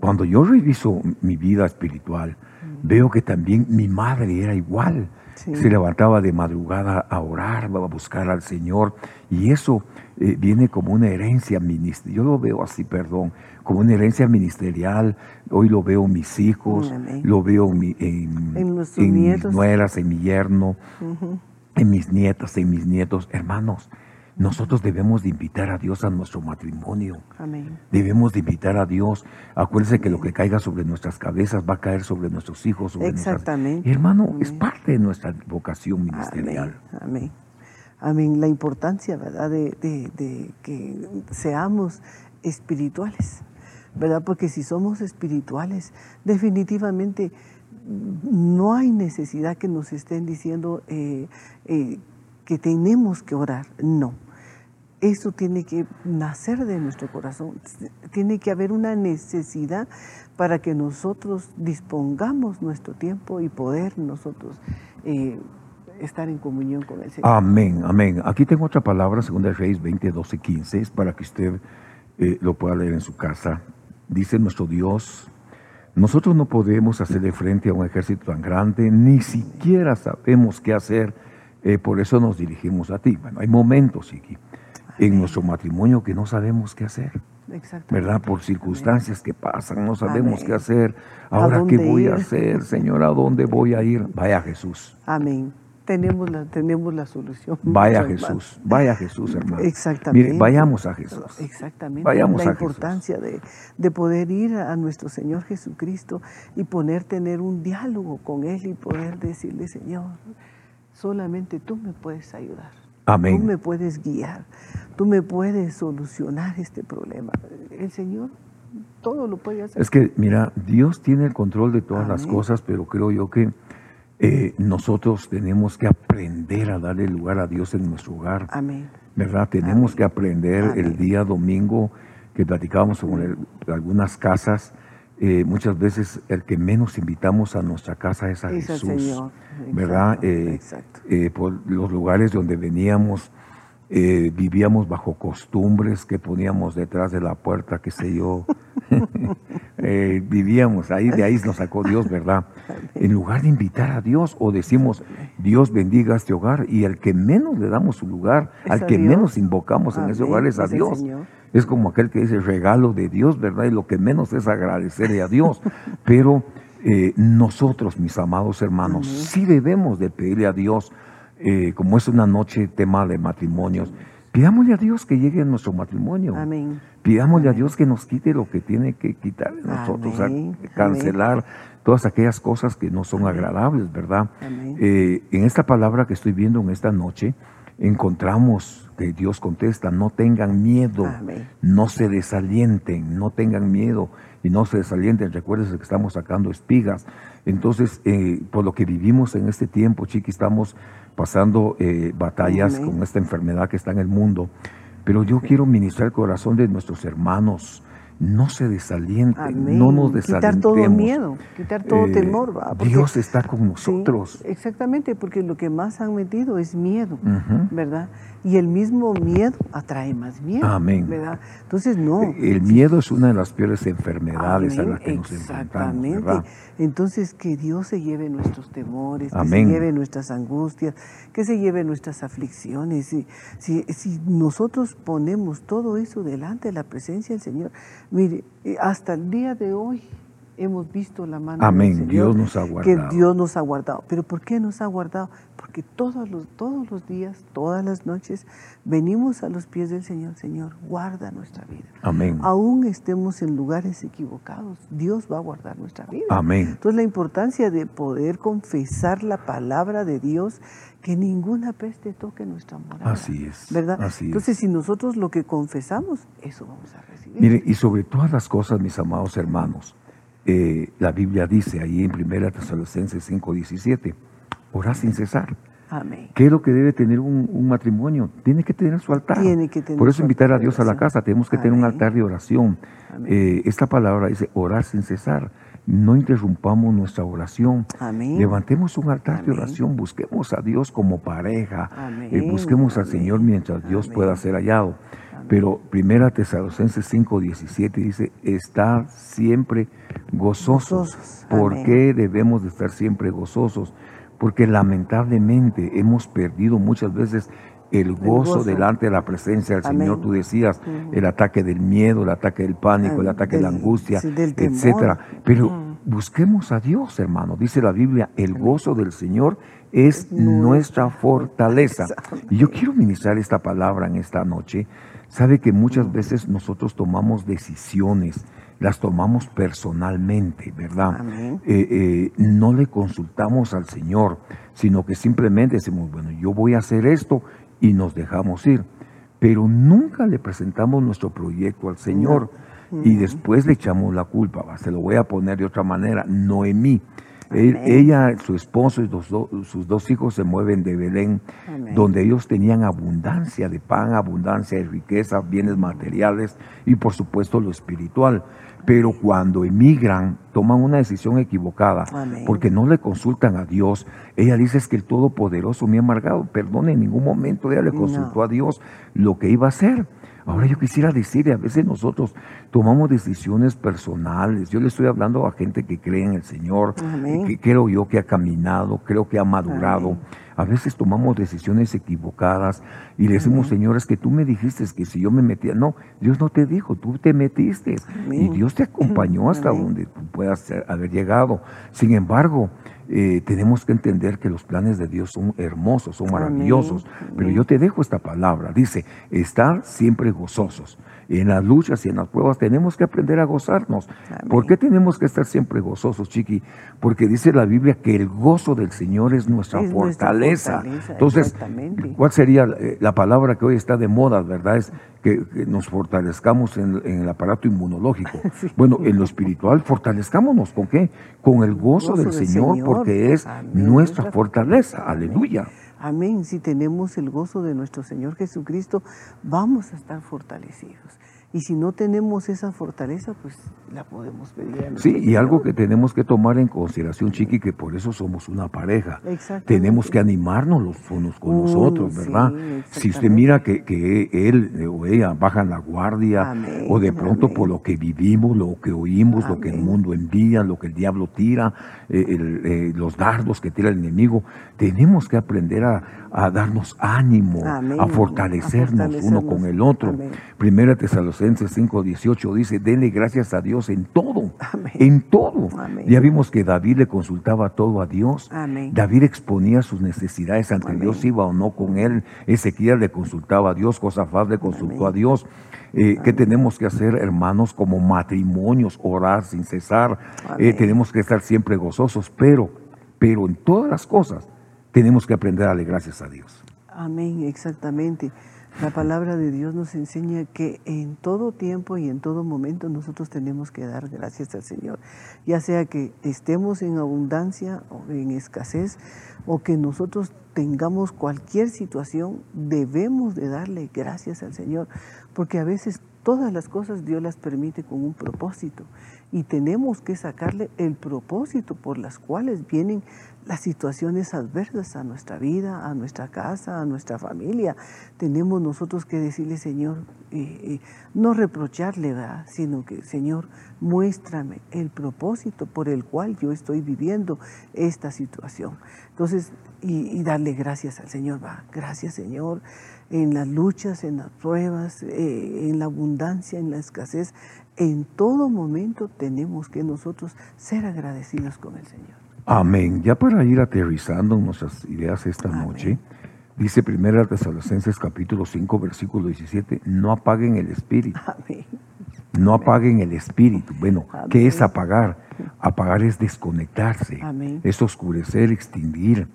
[SPEAKER 1] cuando yo reviso mi vida espiritual, veo que también mi madre era igual.
[SPEAKER 3] Sí.
[SPEAKER 1] se levantaba de madrugada a orar, a buscar al Señor. Y eso eh, viene como una herencia ministerial. Yo lo veo así, perdón, como una herencia ministerial. Hoy lo veo en mis hijos,
[SPEAKER 3] Amén.
[SPEAKER 1] lo veo en, mi- en,
[SPEAKER 3] En nuestros
[SPEAKER 1] en mis nueras, en mi yerno, en mis nietas, en mis nietos. Hermanos, nosotros debemos de invitar a Dios a nuestro matrimonio.
[SPEAKER 3] Amén.
[SPEAKER 1] Debemos de invitar a Dios. Acuérdense que lo que caiga sobre nuestras cabezas va a caer sobre nuestros hijos. Sobre nuestras-
[SPEAKER 3] Exactamente.
[SPEAKER 1] Hermano, es parte de nuestra vocación ministerial.
[SPEAKER 3] Amén. Amén. Amén. La importancia, ¿verdad?, de, de- de que seamos espirituales, ¿verdad? Porque si somos espirituales, definitivamente no hay necesidad que nos estén diciendo eh, eh, que tenemos que orar. No. Eso tiene que nacer de nuestro corazón. Tiene que haber una necesidad para que nosotros dispongamos nuestro tiempo y poder nosotros eh, estar en comunión con el Señor.
[SPEAKER 1] Amén, amén. Aquí tengo otra palabra, 2 Reyes 20, 12, 15, es para que usted eh, lo pueda leer en su casa. Dice nuestro Dios, nosotros no podemos hacerle frente a un ejército tan grande, ni siquiera sabemos qué hacer, eh, por eso nos dirigimos a ti. Bueno, hay momentos, Iki, en nuestro matrimonio que no sabemos qué hacer.
[SPEAKER 3] Exactamente.
[SPEAKER 1] ¿verdad? Por circunstancias que pasan, no sabemos
[SPEAKER 3] Amén.
[SPEAKER 1] qué hacer.
[SPEAKER 3] ¿A
[SPEAKER 1] Ahora, ¿qué voy a hacer, Señor? ¿A dónde voy a ir? Vaya Jesús,
[SPEAKER 3] Amén. Tenemos la, tenemos la solución. (laughs)
[SPEAKER 1] vaya
[SPEAKER 3] hermano.
[SPEAKER 1] Jesús, vaya Jesús, hermano.
[SPEAKER 3] Exactamente.
[SPEAKER 1] Mire, vayamos a Jesús.
[SPEAKER 3] Exactamente.
[SPEAKER 1] Vayamos
[SPEAKER 3] la
[SPEAKER 1] a Jesús.
[SPEAKER 3] importancia de, de poder ir a nuestro Señor Jesucristo y poder tener un diálogo con Él y poder decirle, Señor, solamente tú me puedes ayudar. Tú
[SPEAKER 1] Amén.
[SPEAKER 3] me puedes guiar. Tú me puedes solucionar este problema. El Señor todo lo puede hacer.
[SPEAKER 1] Es que, mira, Dios tiene el control de todas las cosas, pero creo yo que eh, nosotros tenemos que aprender a darle lugar a Dios en nuestro hogar.
[SPEAKER 3] Amén.
[SPEAKER 1] ¿verdad? Tenemos
[SPEAKER 3] Amén.
[SPEAKER 1] que aprender el día domingo que platicábamos el- algunas casas. Eh, muchas veces el que menos invitamos a nuestra casa es a
[SPEAKER 3] Es
[SPEAKER 1] Jesús,
[SPEAKER 3] Señor.
[SPEAKER 1] ¿verdad?
[SPEAKER 3] Exacto,
[SPEAKER 1] Eh,
[SPEAKER 3] exacto.
[SPEAKER 1] eh, por los lugares donde veníamos, eh, vivíamos bajo costumbres que poníamos detrás de la puerta, qué sé yo. (laughs) Eh, vivíamos ahí, de ahí nos sacó Dios, ¿verdad? En lugar de invitar a Dios o decimos, Dios bendiga este hogar y al que menos le damos su lugar, al que
[SPEAKER 3] Dios.
[SPEAKER 1] menos invocamos en ese hogar es a Dios. Es como aquel que dice regalo de Dios, ¿verdad? Y lo que menos es agradecerle a Dios. Pero eh, nosotros, mis amados hermanos,
[SPEAKER 3] Amén.
[SPEAKER 1] sí debemos de pedirle a Dios, eh, como es una noche tema de matrimonios, pidámosle a Dios que llegue a nuestro matrimonio.
[SPEAKER 3] Amén.
[SPEAKER 1] Pidámosle a. Dios que nos quite lo que tiene que quitar de nosotros, a cancelar todas aquellas cosas que no son agradables, ¿verdad?
[SPEAKER 3] Amén.
[SPEAKER 1] Eh, en esta palabra que estoy viendo en esta noche, encontramos que Dios contesta, no tengan miedo, no se desalienten, no tengan miedo y no se desalienten. Recuerden que estamos sacando espigas. Entonces, eh, por lo que vivimos en este tiempo, chiqui, estamos pasando eh, batallas
[SPEAKER 3] Amén.
[SPEAKER 1] con esta enfermedad que está en el mundo. Pero yo quiero ministrar el corazón de nuestros hermanos. No se desalienten,
[SPEAKER 3] Amén.
[SPEAKER 1] no nos
[SPEAKER 3] Quitar
[SPEAKER 1] desalentemos.
[SPEAKER 3] todo miedo, quitar todo
[SPEAKER 1] Eh,
[SPEAKER 3] temor. ¿va? Porque-
[SPEAKER 1] Dios está con
[SPEAKER 3] Sí,
[SPEAKER 1] nosotros.
[SPEAKER 3] exactamente, porque lo que más han metido es miedo. ¿verdad? Y el mismo miedo atrae más miedo,
[SPEAKER 1] Amén.
[SPEAKER 3] ¿verdad? Entonces, no.
[SPEAKER 1] El miedo es una de las peores enfermedades a las que nos enfrentamos,
[SPEAKER 3] Exactamente. Entonces, que Dios se lleve nuestros temores, que se lleve nuestras angustias, que se lleve nuestras aflicciones. Si, si, si nosotros ponemos todo eso delante de la presencia del Señor, mire, eh, hasta el día de hoy hemos visto la mano
[SPEAKER 1] Amén.
[SPEAKER 3] del Señor.
[SPEAKER 1] Dios nos ha
[SPEAKER 3] Que
[SPEAKER 1] guardado.
[SPEAKER 3] Dios nos ha guardado. ¿Pero por qué nos ha guardado? Porque todos los, todos los días, todas las noches, venimos a los pies del Señor. Señor, guarda nuestra vida
[SPEAKER 1] Amén.
[SPEAKER 3] aún estemos en lugares equivocados, Dios va a guardar nuestra vida.
[SPEAKER 1] Amén.
[SPEAKER 3] Entonces la importancia de poder confesar la palabra de Dios, que ninguna peste toque nuestra morada.
[SPEAKER 1] Así es,
[SPEAKER 3] ¿Verdad?
[SPEAKER 1] así es.
[SPEAKER 3] Entonces si nosotros lo que confesamos, eso vamos a recibir.
[SPEAKER 1] Mire, y sobre todas las cosas, mis amados hermanos, eh, la Biblia dice ahí en 1 Tesalonicenses 5:17, orad sin cesar.
[SPEAKER 3] Amén.
[SPEAKER 1] ¿Qué es lo que debe tener un, un matrimonio? Tiene que tener su altar.
[SPEAKER 3] Tiene que tener
[SPEAKER 1] Por eso invitar a Dios a la casa, tenemos que tener un altar de oración. Eh, esta palabra dice orar sin cesar. No interrumpamos nuestra oración.
[SPEAKER 3] Amén.
[SPEAKER 1] Levantemos un altar de oración, busquemos a Dios como pareja,
[SPEAKER 3] Amén.
[SPEAKER 1] eh, busquemos al. Señor mientras Dios pueda ser hallado. Pero Primera Tesalonicenses 5:17 dice, está siempre gozosos.
[SPEAKER 3] Gozosos.
[SPEAKER 1] ¿Por
[SPEAKER 3] Amén.
[SPEAKER 1] qué debemos de estar siempre gozosos? porque lamentablemente hemos perdido muchas veces el gozo, delante de la presencia del Señor. Tú decías el ataque del miedo, el ataque del pánico, el ataque de la angustia, etcétera. Pero busquemos a Dios, hermano. Dice la Biblia, el gozo del Señor es nuestra fortaleza. Y yo quiero ministrar esta palabra en esta noche. Sabe que muchas veces nosotros tomamos decisiones, las tomamos personalmente, ¿verdad? Eh, eh, no le consultamos al Señor, sino que simplemente decimos, bueno, yo voy a hacer esto y nos dejamos ir. Pero nunca le presentamos nuestro proyecto al Señor y después le echamos la culpa. Se lo voy a poner de otra manera, Ella, su esposo y sus dos hijos se mueven de Belén, donde ellos tenían abundancia de pan, abundancia de riqueza, bienes materiales y por supuesto lo espiritual. Pero cuando emigran, toman una decisión equivocada porque no le consultan a Dios. Ella dice es que el Todopoderoso me ha amargado. Perdone, en ningún momento ella le consultó a Dios lo que iba a hacer. Ahora yo quisiera decirle, a veces nosotros tomamos decisiones personales. Yo le estoy hablando a gente que cree en el Señor, que creo yo que ha caminado, creo que ha madurado. A veces tomamos decisiones equivocadas y le decimos, Señor, es que tú me dijiste que si yo me metía. No, Dios no te dijo, tú te metiste. Y Dios te acompañó hasta donde tú puedas haber llegado. Sin embargo, eh, tenemos que entender que los planes de Dios son hermosos, son maravillosos. Pero yo te dejo esta palabra. Dice, estar siempre gozosos. En las luchas y en las pruebas tenemos que aprender a gozarnos. ¿Por qué tenemos que estar siempre gozosos, chiqui? Porque dice la Biblia que el gozo del Señor es nuestra, fortaleza. Entonces, ¿cuál sería eh, la palabra que hoy está de moda, verdad? Es que, nos fortalezcamos en, el aparato inmunológico. (laughs) Bueno, en lo espiritual, fortalezcámonos. ¿Con qué? Con el gozo, del, Señor, porque es nuestra fortaleza. Aleluya.
[SPEAKER 3] Amén. Si tenemos el gozo de nuestro Señor Jesucristo, vamos a estar fortalecidos. Y si no tenemos esa fortaleza, pues la podemos pedir. A
[SPEAKER 1] sí, y algo que tenemos que tomar en consideración, Chiqui, que por eso somos una pareja. Tenemos que animarnos los unos con los otros, ¿verdad? si usted mira que, que, él o ella bajan la guardia, o de pronto por lo que vivimos, lo que oímos, lo que el mundo envía, lo que el diablo tira, eh, eh, los dardos que tira el enemigo, tenemos que aprender a, a darnos ánimo, a fortalecernos, uno con el otro. Primera Tesalonicenses 5:18 dice, denle gracias a Dios en todo, en todo. Ya vimos que David le consultaba todo a Dios. David exponía sus necesidades ante Dios, iba o no con él. Ezequiel le consultaba a Dios, Josafat le consultó a Dios. Eh, ¿Qué tenemos que hacer, hermanos, como matrimonios? Orar sin cesar. Eh, tenemos que estar siempre gozosos, pero, pero en todas las cosas tenemos que aprender a darle gracias a Dios.
[SPEAKER 3] Amén, exactamente. La palabra de Dios nos enseña que en todo tiempo y en todo momento nosotros tenemos que dar gracias al Señor, ya sea que estemos en abundancia o en escasez o que nosotros tengamos cualquier situación, debemos de darle gracias al Señor, porque a veces todas las cosas Dios las permite con un propósito y tenemos que sacarle el propósito por las cuales vienen las situaciones adversas a nuestra vida, a nuestra casa, a nuestra familia. Tenemos nosotros que decirle, Señor, eh, eh, no reprocharle, ¿verdad? sino que, Señor, muéstrame el propósito por el cual yo estoy viviendo esta situación. Entonces, y, darle gracias al Señor, va, gracias Señor, en las luchas, en las pruebas, eh, en la abundancia, en la escasez, en todo momento tenemos que nosotros ser agradecidos con el Señor.
[SPEAKER 1] Amén. Ya para ir aterrizando nuestras ideas esta noche, dice 1 Tesalonicenses capítulo 5, versículo 17, no apaguen el espíritu. Amén. No apaguen el espíritu. Bueno, ¿qué es apagar? Apagar es desconectarse, Amén. es oscurecer, extinguir.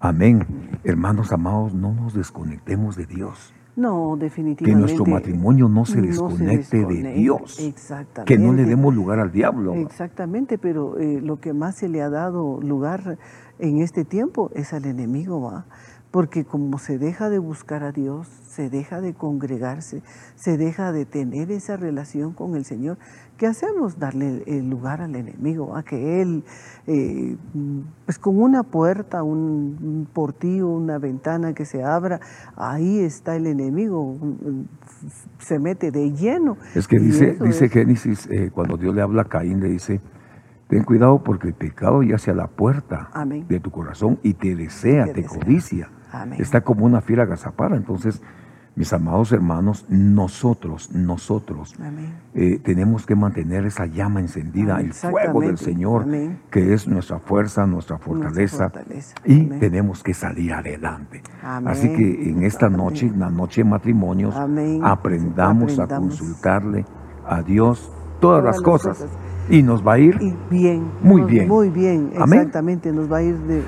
[SPEAKER 1] Amén. Hermanos amados, no nos desconectemos de Dios.
[SPEAKER 3] No, definitivamente.
[SPEAKER 1] Que nuestro matrimonio no se desconecte, de Dios. Exactamente. Que no le demos lugar al diablo.
[SPEAKER 3] Exactamente, pero eh, lo que más se le ha dado lugar en este tiempo es al enemigo, ¿va? Porque como se deja de buscar a Dios, se deja de congregarse, se deja de tener esa relación con el Señor, ¿qué hacemos? Darle el lugar al enemigo, a que Él, eh, pues con una puerta, un, portillo, una ventana que se abra, ahí está el enemigo, se mete de lleno.
[SPEAKER 1] Es que dice, dice Génesis, eh, cuando Dios le habla a Caín, le dice, Ten cuidado porque el pecado ya a la puerta
[SPEAKER 3] Amén.
[SPEAKER 1] de tu corazón y te desea,
[SPEAKER 3] Te
[SPEAKER 1] te,
[SPEAKER 3] desea.
[SPEAKER 1] codicia.
[SPEAKER 3] Amén.
[SPEAKER 1] Está como una fiera agazapada. Entonces, mis amados hermanos, nosotros, nosotros eh, tenemos que mantener esa llama encendida,
[SPEAKER 3] Amén.
[SPEAKER 1] el fuego del. Señor,
[SPEAKER 3] Amén.
[SPEAKER 1] que es nuestra fuerza, nuestra fortaleza.
[SPEAKER 3] fortaleza.
[SPEAKER 1] Y
[SPEAKER 3] Amén.
[SPEAKER 1] tenemos que salir adelante.
[SPEAKER 3] Amén.
[SPEAKER 1] Así que en esta noche, en la noche de matrimonios, aprendamos, a consultarle a Dios todas,
[SPEAKER 3] Todas
[SPEAKER 1] las cosas.
[SPEAKER 3] cosas.
[SPEAKER 1] Y nos va a ir
[SPEAKER 3] Y bien.
[SPEAKER 1] Muy
[SPEAKER 3] nos-
[SPEAKER 1] bien.
[SPEAKER 3] Muy bien, exactamente. Nos va a ir de,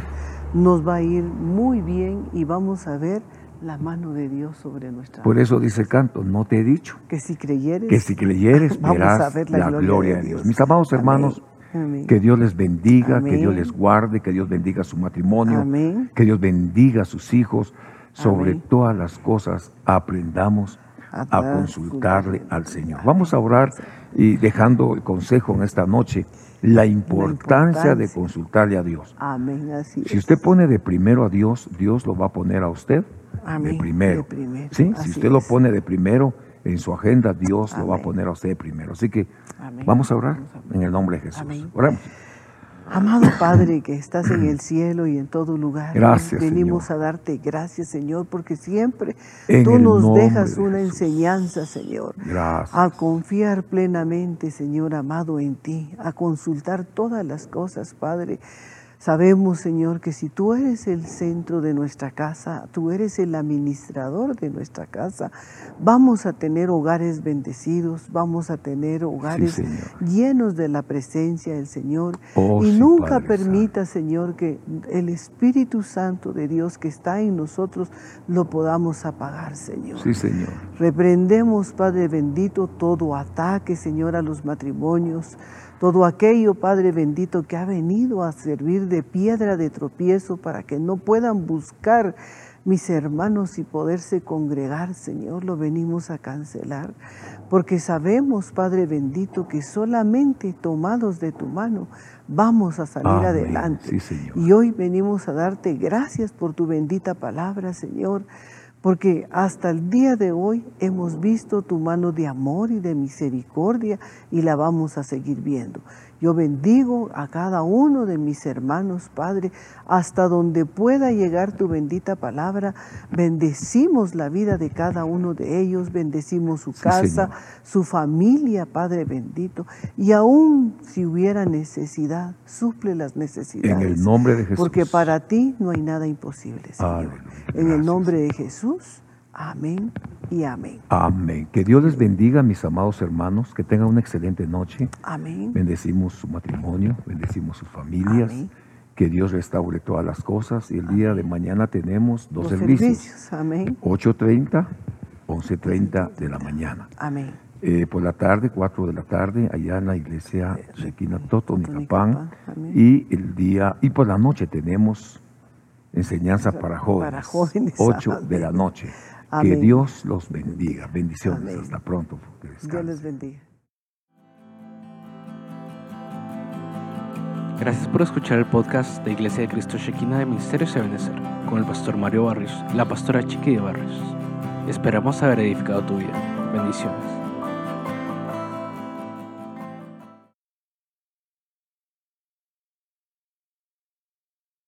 [SPEAKER 3] nos va a ir muy bien y vamos a ver la mano de Dios sobre nuestra
[SPEAKER 1] Por eso dice el canto, no te he dicho
[SPEAKER 3] Que si creyeres,
[SPEAKER 1] que si creyeres (laughs) verás
[SPEAKER 3] a ver
[SPEAKER 1] la,
[SPEAKER 3] la
[SPEAKER 1] gloria,
[SPEAKER 3] gloria
[SPEAKER 1] de
[SPEAKER 3] de
[SPEAKER 1] Dios. Mis amados
[SPEAKER 3] Amén.
[SPEAKER 1] hermanos,
[SPEAKER 3] Amén.
[SPEAKER 1] que Dios les bendiga, que Dios les guarde, que Dios bendiga su matrimonio,
[SPEAKER 3] Amén.
[SPEAKER 1] que Dios bendiga a sus hijos. Sobre todas las cosas, aprendamos
[SPEAKER 3] A
[SPEAKER 1] consultarle
[SPEAKER 3] su-
[SPEAKER 1] al Señor. Vamos a orar y dejando el consejo en esta noche, la importancia de
[SPEAKER 3] importancia.
[SPEAKER 1] consultarle a Dios.
[SPEAKER 3] Amén, así
[SPEAKER 1] Si
[SPEAKER 3] es.
[SPEAKER 1] usted pone de primero a Dios, Dios lo va a poner a usted
[SPEAKER 3] Amén,
[SPEAKER 1] de primero.
[SPEAKER 3] de primero,
[SPEAKER 1] ¿Sí? Si usted lo pone de primero en su agenda, Dios lo va a poner a usted de primero. Así que
[SPEAKER 3] Amén.
[SPEAKER 1] vamos a orar en el nombre de Jesús. Oramos.
[SPEAKER 3] Amado Padre que estás en el (clears throat) cielo y en todo lugar,
[SPEAKER 1] Gracias,
[SPEAKER 3] venimos
[SPEAKER 1] Señor.
[SPEAKER 3] a darte gracias, Señor, porque siempre
[SPEAKER 1] En
[SPEAKER 3] tú nos dejas
[SPEAKER 1] de
[SPEAKER 3] una
[SPEAKER 1] Jesús.
[SPEAKER 3] enseñanza, Señor.
[SPEAKER 1] Gracias.
[SPEAKER 3] A confiar plenamente, Señor amado, en ti, a consultar todas las cosas, Padre. Sabemos, Señor, que si tú eres el centro de nuestra casa, tú eres el administrador de nuestra casa, vamos a tener hogares bendecidos, vamos a tener hogares llenos de la presencia del Señor.
[SPEAKER 1] Oh,
[SPEAKER 3] y
[SPEAKER 1] sí,
[SPEAKER 3] nunca
[SPEAKER 1] Padre
[SPEAKER 3] permita, Señor, que el Espíritu Santo de Dios que está en nosotros lo podamos apagar, Señor.
[SPEAKER 1] Sí, Señor.
[SPEAKER 3] Reprendemos, Padre bendito, todo ataque, Señor, a los matrimonios, todo aquello, Padre bendito, que ha venido a servir de piedra de tropiezo para que no puedan buscar mis hermanos y poderse congregar, Señor, lo venimos a cancelar, porque sabemos, Padre bendito, que solamente tomados de tu mano vamos a salir
[SPEAKER 1] Amén.
[SPEAKER 3] adelante.
[SPEAKER 1] Sí, Señor.
[SPEAKER 3] Y hoy venimos a darte gracias por tu bendita palabra, Señor, porque hasta el día de hoy hemos visto tu mano de amor y de misericordia y la vamos a seguir viendo. Yo bendigo a cada uno de mis hermanos, Padre, hasta donde pueda llegar tu bendita palabra. Bendecimos la vida de cada uno de ellos, bendecimos su casa, su familia, Padre bendito. Y aún si hubiera necesidad, suple las necesidades.
[SPEAKER 1] En el nombre de Jesús.
[SPEAKER 3] Porque para ti no hay nada imposible, Señor.
[SPEAKER 1] Aleluya.
[SPEAKER 3] En el nombre de Jesús, amén y amén.
[SPEAKER 1] Amén. Que Dios les bendiga, mis amados hermanos. Que tengan una excelente noche.
[SPEAKER 3] Amén.
[SPEAKER 1] Bendecimos su matrimonio, bendecimos sus familias.
[SPEAKER 3] Amén.
[SPEAKER 1] Que Dios restaure todas las cosas. Y el día de mañana tenemos dos
[SPEAKER 3] Los
[SPEAKER 1] servicios.
[SPEAKER 3] servicios, amén.
[SPEAKER 1] 8.30, 11.30 de la mañana.
[SPEAKER 3] Amén.
[SPEAKER 1] Eh, por la tarde, 4 de la tarde, allá en la iglesia Shekina Toto, Nicapán. Y el día, y por la noche tenemos enseñanza para jóvenes.
[SPEAKER 3] Para jóvenes,
[SPEAKER 1] 8 de la noche. Que. Dios los bendiga. Bendiciones.
[SPEAKER 3] Amén.
[SPEAKER 1] Hasta pronto. Que
[SPEAKER 3] Dios les bendiga.
[SPEAKER 4] Gracias por escuchar el podcast de Iglesia de Cristo Shekinah de Ministerios de Benecer con el pastor Mario Barrios y la pastora Chiqui de Barrios. Esperamos haber edificado tu vida. Bendiciones.